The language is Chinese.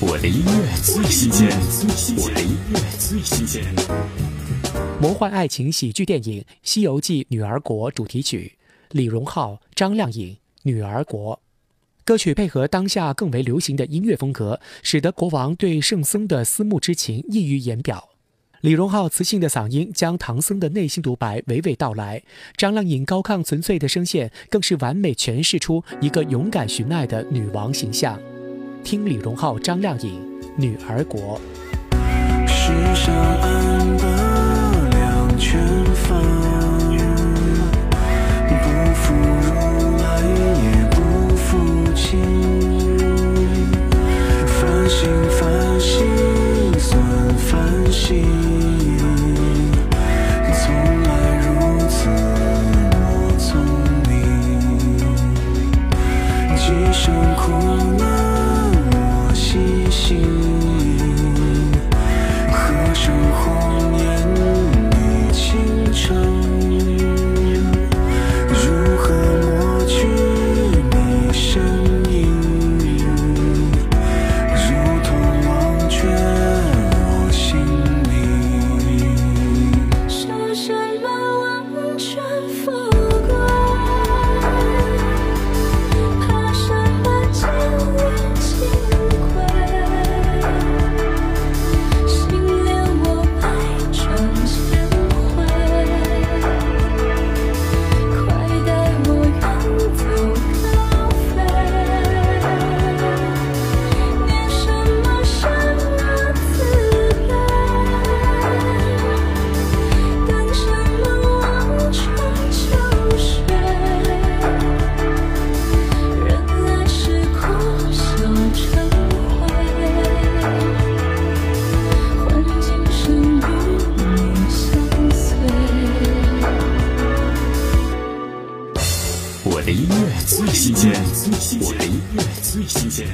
我的音乐最新鲜，我的音乐最新鲜。魔幻爱情喜剧电影《西游记女儿国》主题曲，李荣浩、张靓颖《女儿国》。歌曲配合当下更为流行的音乐风格，使得国王对圣僧的思慕之情溢于言表。李荣浩磁性的嗓音将唐僧的内心独白娓娓道来，张靓颖高亢纯粹的声线更是完美诠释出一个勇敢寻爱的女王形象。听李荣浩、张靓颖《女儿国》。世上安得两全法，不负如来也不负卿。反省反省算反省，从来如此我聪明，几生苦难的音乐最新鲜，我的音乐最新鲜。